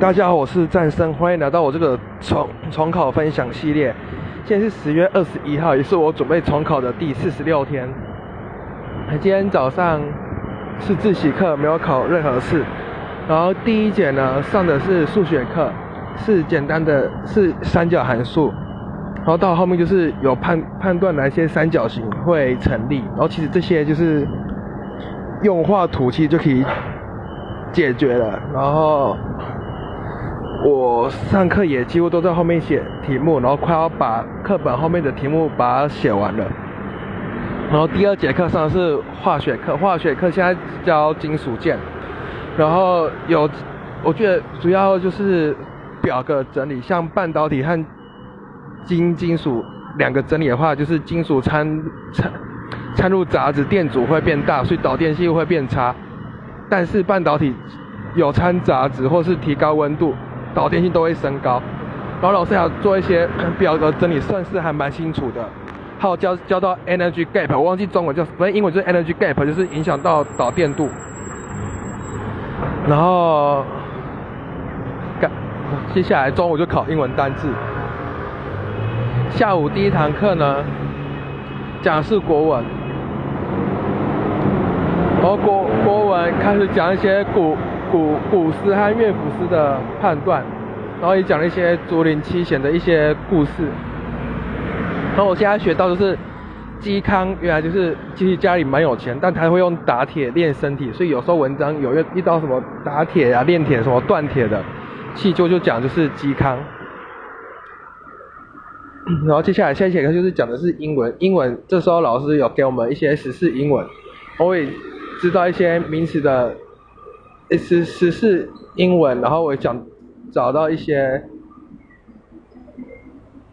大家好，我是战生，欢迎来到我这个重重考分享系列。现在是十月二十一号，也是我准备重考的第四十六天。今天早上是自习课，没有考任何试。然后第一节呢上的是数学课，是简单的，是三角函数。然后到后面就是有判判断哪些三角形会成立。然后其实这些就是用画图其实就可以解决了。然后。我上课也几乎都在后面写题目，然后快要把课本后面的题目把它写完了。然后第二节课上的是化学课，化学课现在教金属键，然后有，我觉得主要就是表格整理，像半导体和金金属两个整理的话，就是金属掺掺 掺入杂质，电阻会变大，所以导电性会变差。但是半导体有掺杂质或是提高温度。导电性都会升高，然后老师要做一些表格整理，算是还蛮清楚的。还有教教到 energy gap，我忘记中文叫，反正英文就是 energy gap，就是影响到导电度。然后，接下来中午就考英文单字。下午第一堂课呢，讲是国文，然后国国文开始讲一些古。古古诗和乐府诗的判断，然后也讲了一些竹林七贤的一些故事。然后我现在学到的是，嵇康原来就是其实家里蛮有钱，但他会用打铁练身体，所以有时候文章有遇遇到什么打铁啊、炼铁什么锻铁的，气就就讲就是嵇康。然后接下来下一节课就是讲的是英文，英文这时候老师有给我们一些时事英文，我也知道一些名词的。十十四英文，然后我讲找到一些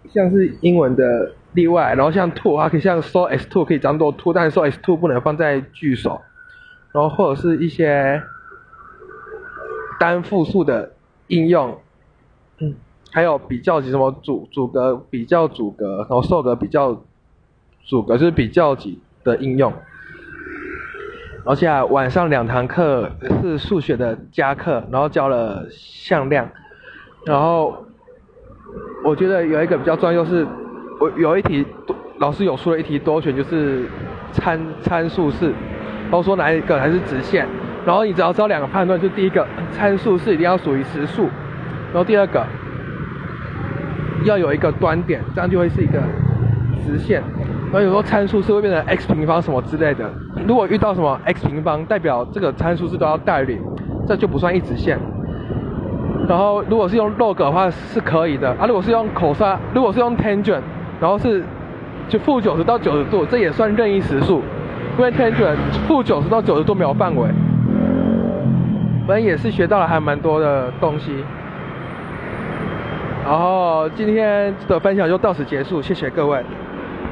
像是英文的例外，然后像 to 啊，可以像 so as to 可以当做 to，但是 so as to 不能放在句首，然后或者是一些单复数的应用，嗯，还有比较级什么主主格比较主格，然后受格比较主格就是比较级的应用。而且晚上两堂课是数学的加课，然后教了向量，然后我觉得有一个比较重要就是，我有一题老师有出了一题多选，就是参参数式，然后说哪一个还是直线，然后你只要知道两个判断，就第一个参数式一定要属于实数，然后第二个要有一个端点，这样就会是一个直线。然后有时候参数是会变成 x 平方什么之类的，如果遇到什么 x 平方，代表这个参数是都要代领，这就不算一直线。然后如果是用 log 的话是可以的，啊如果是用 cos，如果是用 tangent，然后是就负九十到九十度，这也算任意实数，因为 tangent 负九十到九十度没有范围。反正也是学到了还蛮多的东西。然后今天的分享就到此结束，谢谢各位。